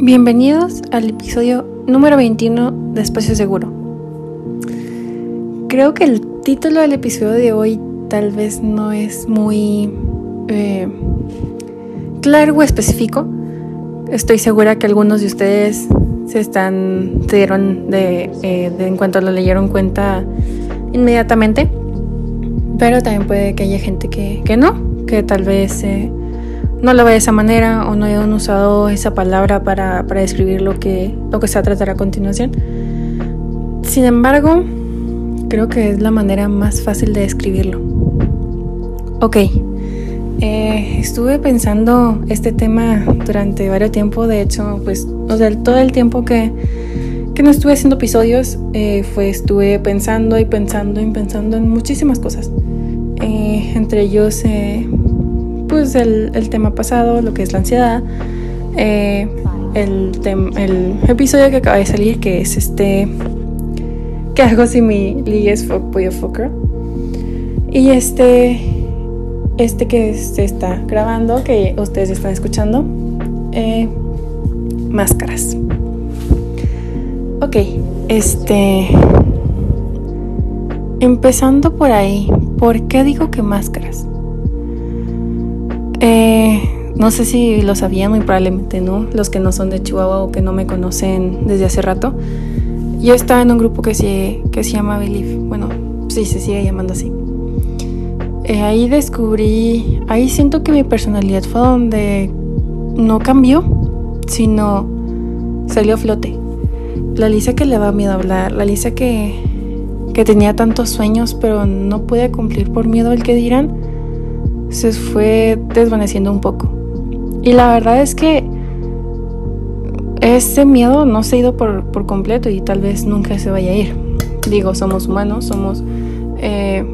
Bienvenidos al episodio número 21 de Espacio Seguro. Creo que el título del episodio de hoy tal vez no es muy eh, claro o específico. Estoy segura que algunos de ustedes se están se dieron de, eh, en cuanto lo leyeron cuenta inmediatamente, pero también puede que haya gente que, que no, que tal vez eh, no lo ve de esa manera o no hayan usado esa palabra para, para describir lo que, lo que se va a tratar a continuación. Sin embargo, creo que es la manera más fácil de describirlo. Ok, eh, estuve pensando este tema durante varios tiempo, de hecho, pues, o sea, todo el tiempo que, que no estuve haciendo episodios, eh, fue, estuve pensando y pensando y pensando en muchísimas cosas. Eh, entre ellos, pues el, tema pasado, lo que es la ansiedad, el, el, episodio que acaba de salir, que es este, que hago si mi liga es pollo fucker, y este, este que se está grabando, que ustedes están escuchando, eh, máscaras. Ok, este, empezando por ahí, ¿por qué digo que máscaras? Eh, no sé si lo sabían, muy probablemente no, los que no son de Chihuahua o que no me conocen desde hace rato. Yo estaba en un grupo que se, que se llama Believe, bueno, sí, se sigue llamando así. Eh, ahí descubrí, ahí siento que mi personalidad fue donde no cambió, sino salió a flote. La Lisa que le daba miedo hablar, la Lisa que, que tenía tantos sueños pero no podía cumplir por miedo al que dirán, se fue desvaneciendo un poco. Y la verdad es que ese miedo no se ha ido por, por completo y tal vez nunca se vaya a ir. Digo, somos humanos, somos eh,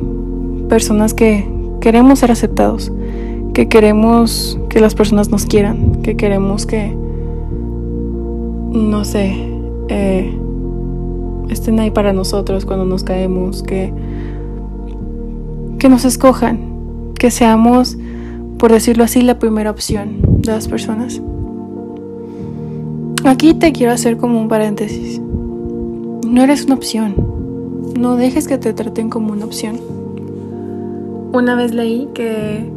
personas que queremos ser aceptados, que queremos que las personas nos quieran, que queremos que, no sé, eh, estén ahí para nosotros cuando nos caemos, que, que nos escojan que seamos, por decirlo así, la primera opción de las personas. Aquí te quiero hacer como un paréntesis. No eres una opción. No dejes que te traten como una opción. Una vez leí que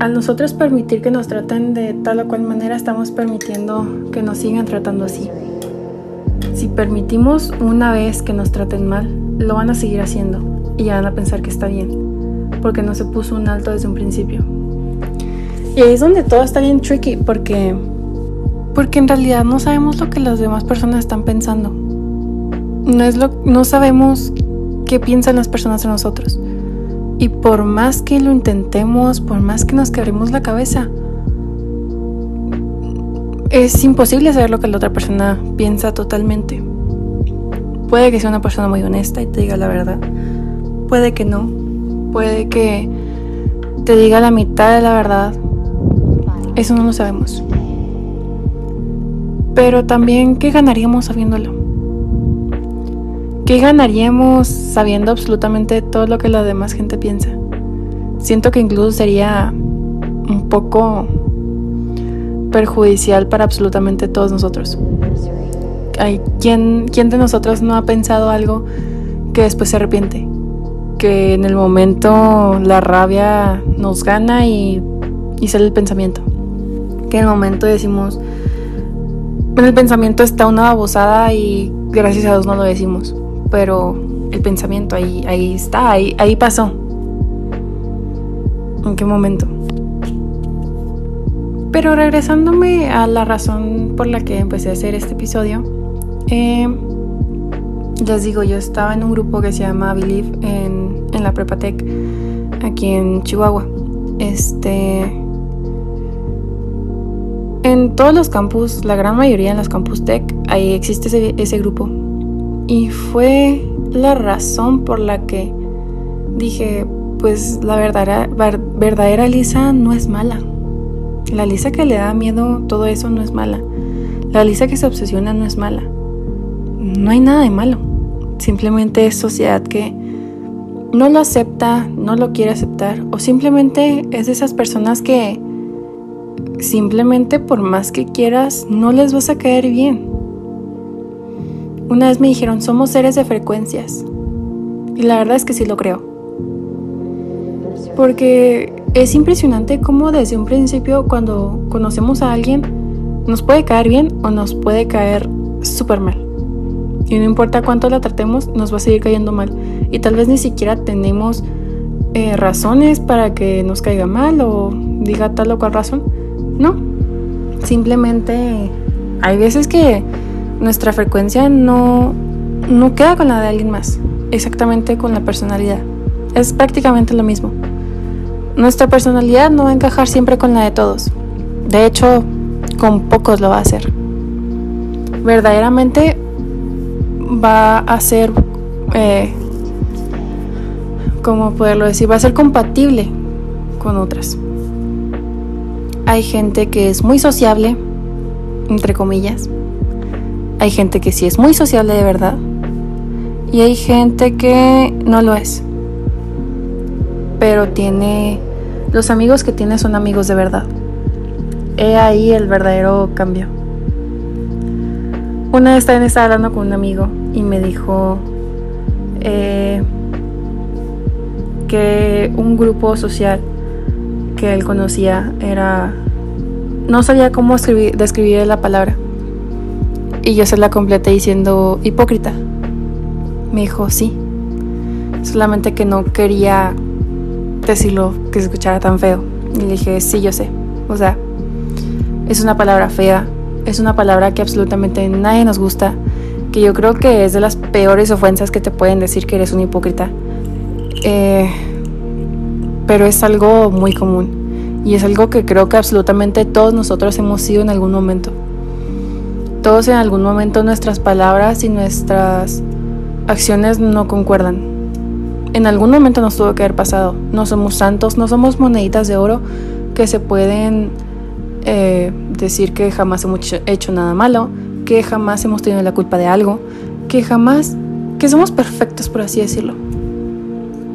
al nosotros permitir que nos traten de tal o cual manera, estamos permitiendo que nos sigan tratando así. Si permitimos una vez que nos traten mal, lo van a seguir haciendo y van a pensar que está bien porque no se puso un alto desde un principio. Y ahí es donde todo está bien tricky porque porque en realidad no sabemos lo que las demás personas están pensando. No es lo no sabemos qué piensan las personas de nosotros. Y por más que lo intentemos, por más que nos quebremos la cabeza, es imposible saber lo que la otra persona piensa totalmente. Puede que sea una persona muy honesta y te diga la verdad. Puede que no puede que te diga la mitad de la verdad. Eso no lo sabemos. Pero también, ¿qué ganaríamos sabiéndolo? ¿Qué ganaríamos sabiendo absolutamente todo lo que la demás gente piensa? Siento que incluso sería un poco perjudicial para absolutamente todos nosotros. ¿quién, ¿Quién de nosotros no ha pensado algo que después se arrepiente? Que en el momento la rabia nos gana y, y sale el pensamiento. Que en el momento decimos, en el pensamiento está una babosada y gracias a Dios no lo decimos. Pero el pensamiento ahí, ahí está, ahí, ahí pasó. ¿En qué momento? Pero regresándome a la razón por la que empecé a hacer este episodio, eh, les digo, yo estaba en un grupo que se llama Believe en, en la Prepatec, aquí en Chihuahua. Este. En todos los campus, la gran mayoría en los campus tech, ahí existe ese, ese grupo. Y fue la razón por la que dije, pues la verdadera, verdadera Lisa no es mala. La Lisa que le da miedo todo eso no es mala. La Lisa que se obsesiona no es mala. No hay nada de malo. Simplemente es sociedad que no lo acepta, no lo quiere aceptar o simplemente es de esas personas que simplemente por más que quieras, no les vas a caer bien. Una vez me dijeron, somos seres de frecuencias. Y la verdad es que sí lo creo. Porque es impresionante cómo desde un principio cuando conocemos a alguien nos puede caer bien o nos puede caer súper mal. Y no importa cuánto la tratemos, nos va a seguir cayendo mal. Y tal vez ni siquiera tenemos eh, razones para que nos caiga mal o diga tal o cual razón. No. Simplemente hay veces que nuestra frecuencia no, no queda con la de alguien más. Exactamente con la personalidad. Es prácticamente lo mismo. Nuestra personalidad no va a encajar siempre con la de todos. De hecho, con pocos lo va a hacer. Verdaderamente va a ser, eh, ¿cómo poderlo decir? Va a ser compatible con otras. Hay gente que es muy sociable, entre comillas. Hay gente que sí es muy sociable de verdad. Y hay gente que no lo es pero tiene, los amigos que tiene son amigos de verdad. He ahí el verdadero cambio. Una vez también estaba hablando con un amigo y me dijo eh, que un grupo social que él conocía era... No sabía cómo escribir, describir la palabra. Y yo se la completé diciendo hipócrita. Me dijo, sí. Solamente que no quería decirlo que se escuchara tan feo. Y le dije, sí, yo sé. O sea, es una palabra fea, es una palabra que absolutamente nadie nos gusta, que yo creo que es de las peores ofensas que te pueden decir que eres un hipócrita. Eh, pero es algo muy común y es algo que creo que absolutamente todos nosotros hemos sido en algún momento. Todos en algún momento nuestras palabras y nuestras acciones no concuerdan en algún momento nos tuvo que haber pasado. No somos santos, no somos moneditas de oro que se pueden eh, decir que jamás hemos hecho nada malo, que jamás hemos tenido la culpa de algo, que jamás, que somos perfectos por así decirlo.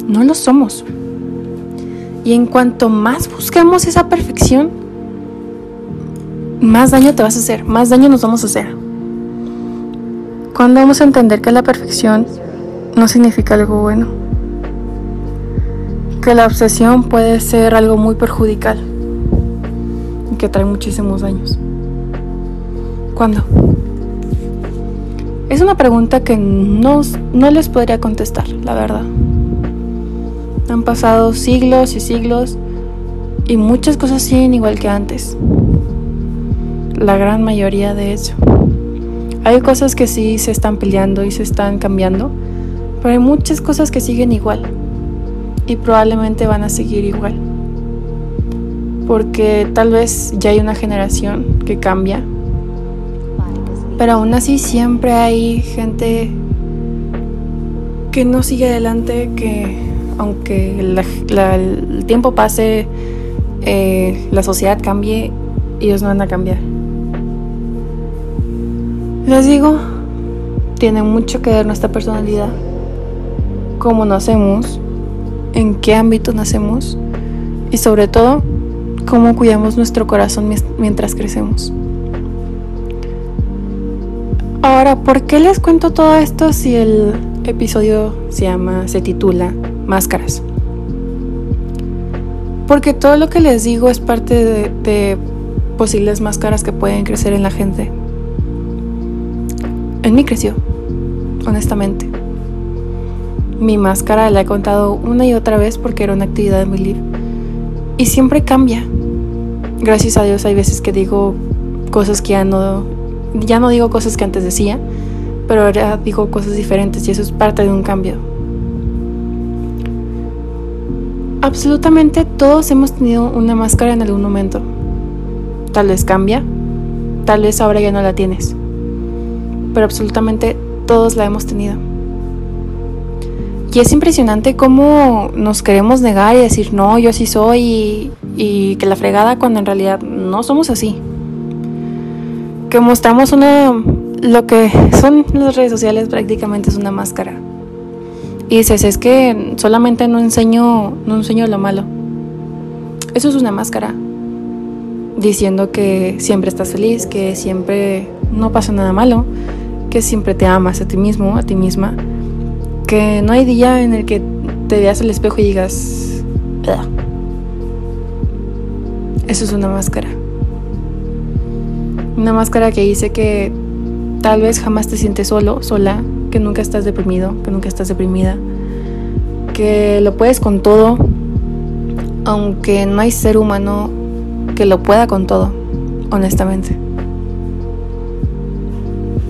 No lo somos. Y en cuanto más busquemos esa perfección, más daño te vas a hacer, más daño nos vamos a hacer. Cuando vamos a entender que la perfección no significa algo bueno? que la obsesión puede ser algo muy perjudicial y que trae muchísimos daños. ¿Cuándo? Es una pregunta que no, no les podría contestar, la verdad. Han pasado siglos y siglos y muchas cosas siguen igual que antes. La gran mayoría de eso. Hay cosas que sí se están peleando y se están cambiando, pero hay muchas cosas que siguen igual y probablemente van a seguir igual. Porque tal vez ya hay una generación que cambia, pero aún así siempre hay gente que no sigue adelante, que aunque el tiempo pase, eh, la sociedad cambie, ellos no van a cambiar. Les digo, tiene mucho que ver nuestra personalidad, cómo nacemos, en qué ámbito nacemos y sobre todo cómo cuidamos nuestro corazón mientras crecemos. Ahora, ¿por qué les cuento todo esto si el episodio se llama, se titula Máscaras? Porque todo lo que les digo es parte de, posibles máscaras que pueden crecer en la gente. En mí creció, honestamente. Mi máscara la he contado una y otra vez porque era una actividad de mi libro. Y siempre cambia. Gracias a Dios hay veces que digo cosas que ya no, ya no digo cosas que antes decía, pero ahora digo cosas diferentes y eso es parte de un cambio. Absolutamente todos hemos tenido una máscara en algún momento. Tal vez cambia, tal vez ahora ya no la tienes, pero absolutamente todos la hemos tenido. Y es impresionante cómo nos queremos negar y decir, no, yo así soy y, que la fregada cuando en realidad no somos así. Que mostramos una, lo que son las redes sociales prácticamente es una máscara. Y dices, es que solamente no enseño, no enseño lo malo. Eso es una máscara. diciendo que siempre estás feliz, que siempre no pasa nada malo, que siempre te amas a ti mismo, a ti misma, que no hay día en el que te veas al espejo y digas, eso es una máscara. Una máscara que dice que tal vez jamás te sientes solo, sola, que nunca estás deprimido, que nunca estás deprimida, que lo puedes con todo, aunque no hay ser humano que lo pueda con todo, honestamente.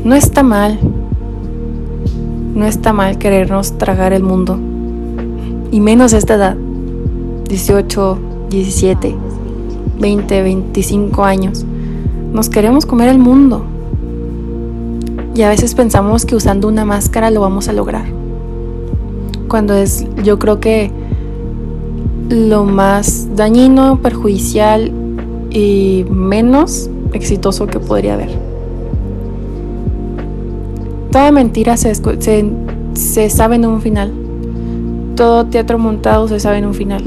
No está mal, no está mal querernos tragar el mundo, y menos a esta edad, 18, 17, 20, 25 años. Nos queremos comer el mundo. Y a veces pensamos que usando una máscara lo vamos a lograr. Cuando es, yo creo que lo más dañino, perjudicial y menos exitoso que podría haber. Toda mentira se, se, sabe en un final. Todo teatro montado se sabe en un final.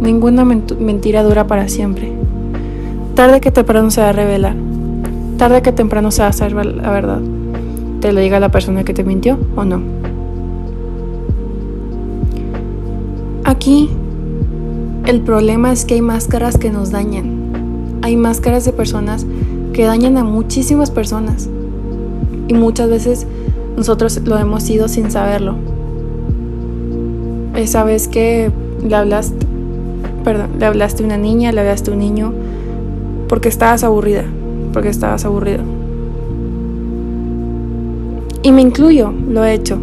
Ninguna mentira dura para siempre. Tarde que temprano se va a revelar. Tarde que temprano se va a saber la verdad. Te lo diga la persona que te mintió o no. Aquí el problema es que hay máscaras que nos dañan. Hay máscaras de personas que dañan a muchísimas personas. Y muchas veces nosotros lo hemos sido sin saberlo. Esa vez que le hablaste, perdón, le hablaste a una niña, le hablaste a un niño, porque estabas aburrida, porque estabas aburrido. Y me incluyo, lo he hecho.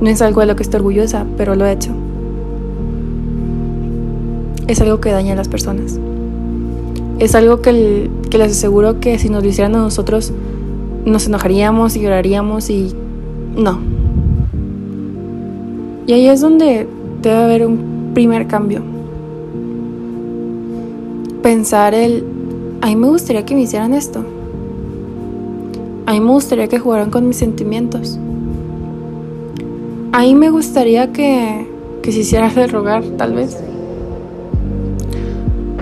No es algo de lo que estoy orgullosa, pero lo he hecho es algo que daña a las personas. Es algo que, les aseguro que si nos lo hicieran a nosotros, nos enojaríamos y lloraríamos y no. Y ahí es donde debe haber un primer cambio. Pensar el, a mí me gustaría que me hicieran esto. A mí me gustaría que jugaran con mis sentimientos. A mí me gustaría que, que se hiciera el rogar, tal vez.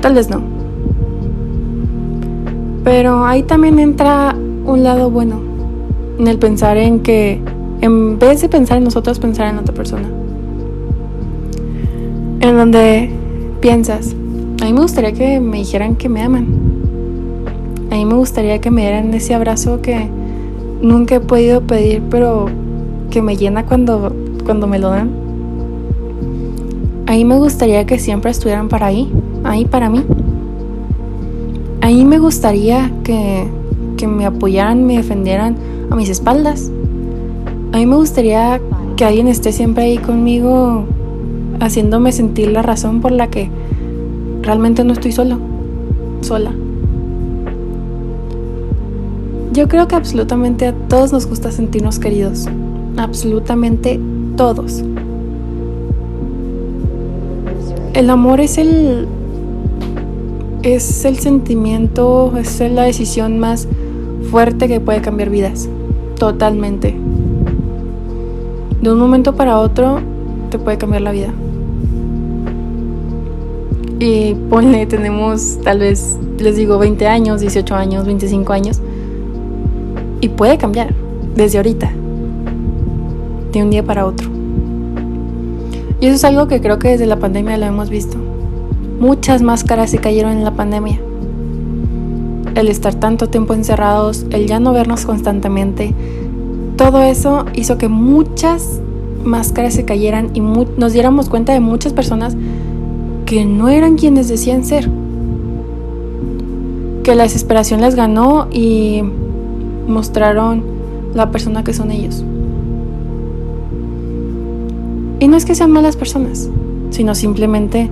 Tal vez no. Pero ahí también entra un lado bueno, en el pensar en que en vez de pensar en nosotros, pensar en otra persona. En donde piensas, a mí me gustaría que me dijeran que me aman. A mí me gustaría que me dieran ese abrazo que nunca he podido pedir, pero que me llena cuando, cuando me lo dan. A mí me gustaría que siempre estuvieran para ahí, ahí para mí. Ahí me gustaría que, que me apoyaran, me defendieran a mis espaldas. A mí me gustaría que alguien esté siempre ahí conmigo, haciéndome sentir la razón por la que realmente no estoy solo, sola. Yo creo que absolutamente a todos nos gusta sentirnos queridos. Absolutamente todos. El amor es el es el sentimiento, es la decisión más fuerte que puede cambiar vidas. Totalmente. De un momento para otro te puede cambiar la vida. Y ponle, tenemos tal vez, les digo, 20 años, 18 años, 25 años. Y puede cambiar desde ahorita. De un día para otro. Y eso es algo que creo que desde la pandemia lo hemos visto. Muchas máscaras se cayeron en la pandemia. El estar tanto tiempo encerrados, el ya no vernos constantemente, todo eso hizo que muchas máscaras se cayeran y nos diéramos cuenta de muchas personas que no eran quienes decían ser. Que la desesperación les ganó y mostraron la persona que son ellos. Y no es que sean malas personas, sino simplemente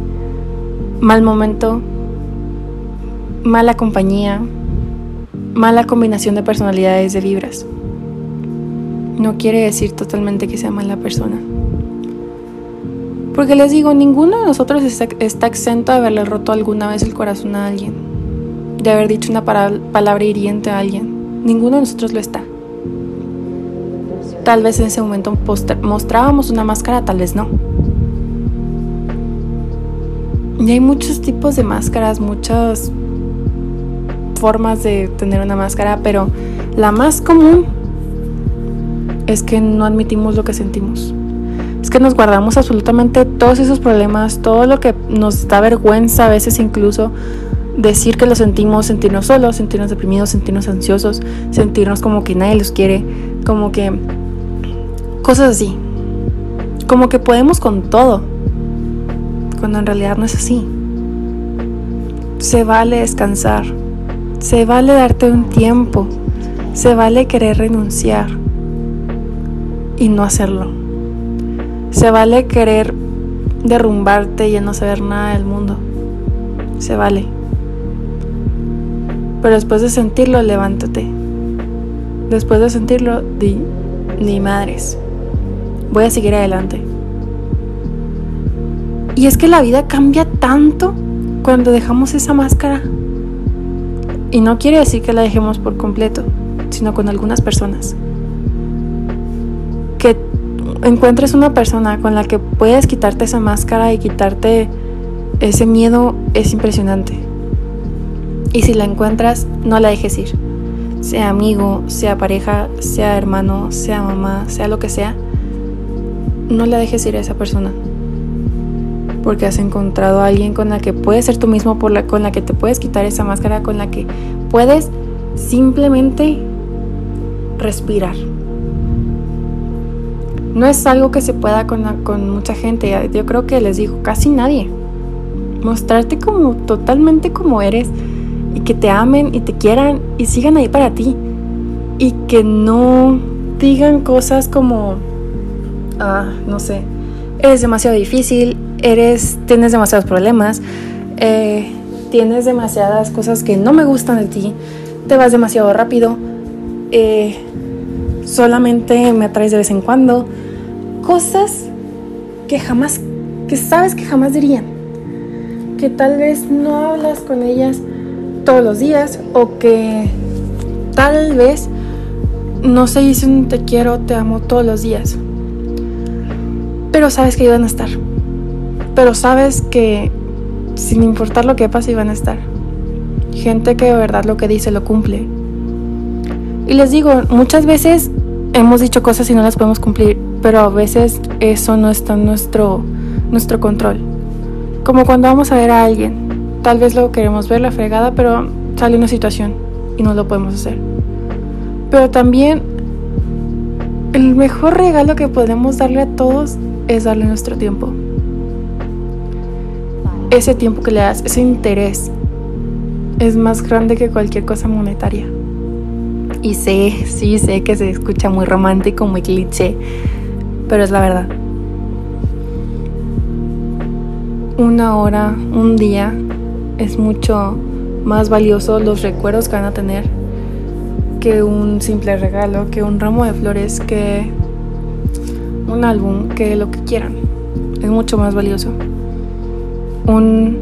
mal momento, mala compañía, mala combinación de personalidades de vibras. No quiere decir totalmente que sea mala persona. Porque les digo, ninguno de nosotros está, exento de haberle roto alguna vez el corazón a alguien, de haber dicho una palabra hiriente a alguien. Ninguno de nosotros lo está. Tal vez en ese momento mostrábamos una máscara, tal vez no. Y hay muchos tipos de máscaras, muchas formas de tener una máscara, pero la más común es que no admitimos lo que sentimos. Que nos guardamos absolutamente todos esos problemas, todo lo que nos da vergüenza, a veces incluso decir que lo sentimos, sentirnos solos, sentirnos deprimidos, sentirnos ansiosos, sentirnos como que nadie los quiere, como que cosas así. Como que podemos con todo, cuando en realidad no es así. Se vale descansar, se vale darte un tiempo, se vale querer renunciar y no hacerlo. Se vale querer derrumbarte y no saber nada del mundo. Se vale. Pero después de sentirlo, levántate. Después de sentirlo, di, ni madres. Voy a seguir adelante. Y es que la vida cambia tanto cuando dejamos esa máscara. Y no quiere decir que la dejemos por completo, sino con algunas personas. Encuentres una persona con la que puedes quitarte esa máscara y quitarte ese miedo es impresionante. Y si la encuentras, no la dejes ir. Sea amigo, sea pareja, sea hermano, sea mamá, sea lo que sea, no la dejes ir a esa persona. Porque has encontrado a alguien con la que puedes ser tú mismo, por la, con la que te puedes quitar esa máscara, con la que puedes simplemente respirar. No es algo que se pueda con, con mucha gente. Yo creo que les digo, casi nadie. Mostrarte como totalmente como eres y que te amen y te quieran y sigan ahí para ti. Y que no digan cosas como, ah, no sé, eres demasiado difícil, eres, tienes demasiados problemas, eh, tienes demasiadas cosas que no me gustan de ti, te vas demasiado rápido, eh, solamente me atraes de vez en cuando, cosas que jamás, que sabes que jamás dirían, que tal vez no hablas con ellas todos los días o que tal vez no se dicen te quiero, te amo todos los días, pero sabes que iban a estar, pero sabes que sin importar lo que pase iban a estar. Gente que de verdad lo que dice lo cumple. Y les digo, muchas veces hemos dicho cosas y no las podemos cumplir, pero a veces eso no está en nuestro, nuestro control. Como cuando vamos a ver a alguien, tal vez lo queremos ver la fregada, pero sale una situación y no lo podemos hacer. Pero también el mejor regalo que podemos darle a todos es darle nuestro tiempo. Ese tiempo que le das, ese interés, es más grande que cualquier cosa monetaria. Y sé, sí sé que se escucha muy romántico, muy cliché, pero es la verdad. Una hora, un día, es mucho más valioso los recuerdos que van a tener que un simple regalo, que un ramo de flores, que un álbum, que lo que quieran. Es mucho más valioso. Un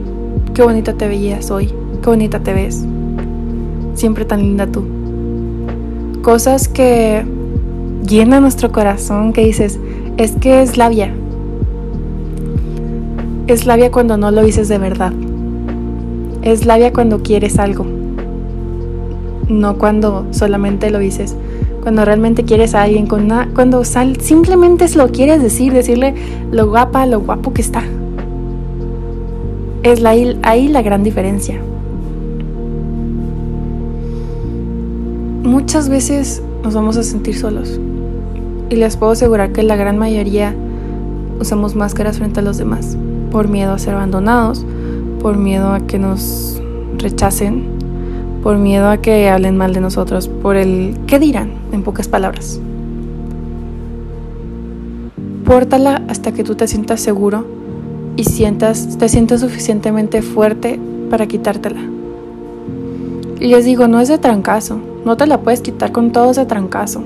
qué bonita te veías hoy, qué bonita te ves. Siempre tan linda tú cosas que llenan nuestro corazón, que dices, es que es labia. Es labia cuando no lo dices de verdad. Es labia cuando quieres algo. No cuando solamente lo dices. Cuando realmente quieres a alguien, cuando sal, simplemente lo quieres decir, decirle lo guapa, lo guapo que está. Es la, ahí la gran diferencia. Muchas veces nos vamos a sentir solos. Y les puedo asegurar que la gran mayoría usamos máscaras frente a los demás. Por miedo a ser abandonados, por miedo a que nos rechacen, por miedo a que hablen mal de nosotros, por el qué dirán, en pocas palabras. Pórtala hasta que tú te sientas seguro y sientas, te sientas suficientemente fuerte para quitártela. Y les digo, no es de trancazo, no te la puedes quitar con todo ese trancazo.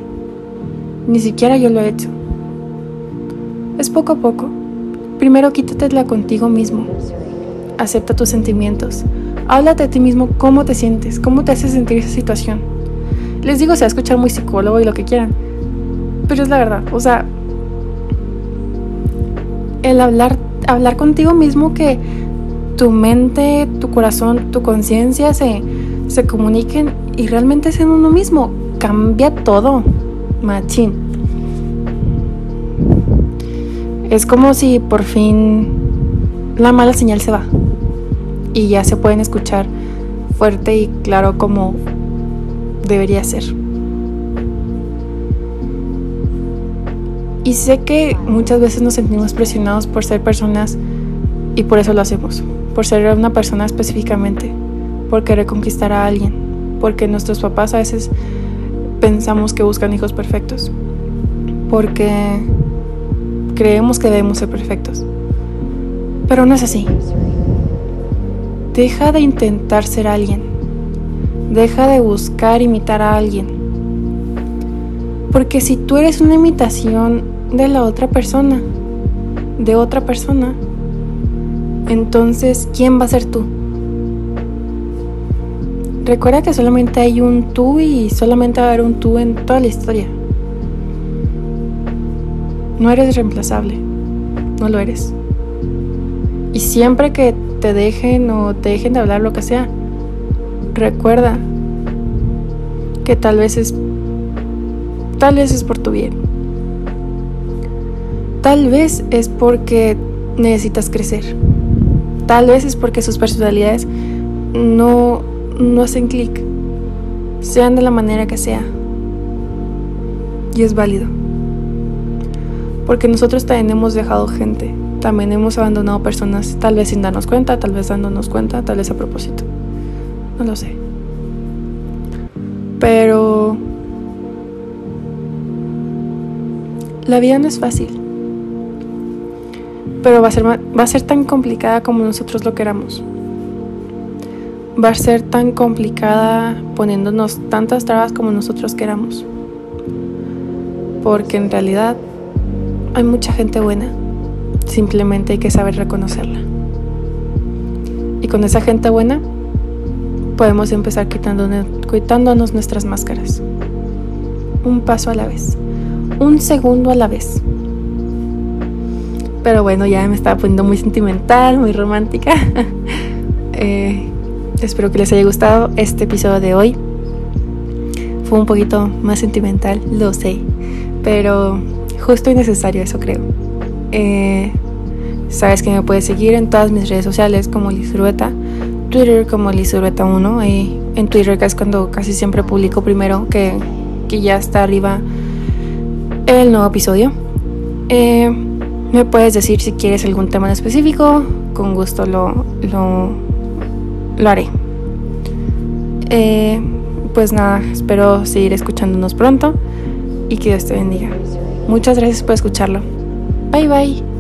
Ni siquiera yo lo he hecho. Es poco a poco. Primero quítatela contigo mismo. Acepta tus sentimientos. Háblate a ti mismo cómo te sientes, cómo te hace sentir esa situación. Les digo, se va a escuchar muy psicólogo y lo que quieran. Pero es la verdad. O sea, el hablar, hablar contigo mismo que tu mente, tu corazón, tu conciencia se se comuniquen y realmente sean uno mismo. Cambia todo, machín. Es como si por fin la mala señal se va y ya se pueden escuchar fuerte y claro como debería ser. Y sé que muchas veces nos sentimos presionados por ser personas y por eso lo hacemos, por ser una persona específicamente, por querer conquistar a alguien, porque nuestros papás a veces pensamos que buscan hijos perfectos, porque creemos que debemos ser perfectos. Pero no es así. Deja de intentar ser alguien. Deja de buscar imitar a alguien. Porque si tú eres una imitación de la otra persona, de otra persona, entonces, ¿quién va a ser tú? Recuerda que solamente hay un tú y solamente va a haber un tú en toda la historia. No eres reemplazable, no lo eres. Y siempre que te dejen o te dejen de hablar lo que sea, recuerda que tal vez es tal vez es por tu bien. Tal vez es porque necesitas crecer. Tal vez es porque sus personalidades no, no hacen clic. Sean de la manera que sea. Y es válido. Porque nosotros también hemos dejado gente. También hemos abandonado personas, tal vez sin darnos cuenta, tal vez dándonos cuenta, tal vez a propósito. No lo sé. Pero la vida no es fácil pero va a, ser, va a ser tan complicada como nosotros lo queramos. Va a ser tan complicada poniéndonos tantas trabas como nosotros queramos. Porque en realidad hay mucha gente buena. Simplemente hay que saber reconocerla. Y con esa gente buena podemos empezar quitándonos, nuestras máscaras. Un paso a la vez. Un segundo a la vez. Pero bueno, ya me estaba poniendo muy sentimental, muy romántica. Eh, espero que les haya gustado este episodio de hoy. Fue un poquito más sentimental, lo sé. Pero justo y necesario, eso creo. Eh, sabes que me puedes seguir en todas mis redes sociales como Lizurueta, Twitter como Lizurueta1. Y en Twitter que es cuando casi siempre publico primero que, que ya está arriba el nuevo episodio. Eh, me puedes decir si quieres algún tema en específico, con gusto lo, lo, haré. Eh, pues nada, espero seguir escuchándonos pronto y que Dios te bendiga. Muchas gracias por escucharlo. Bye bye.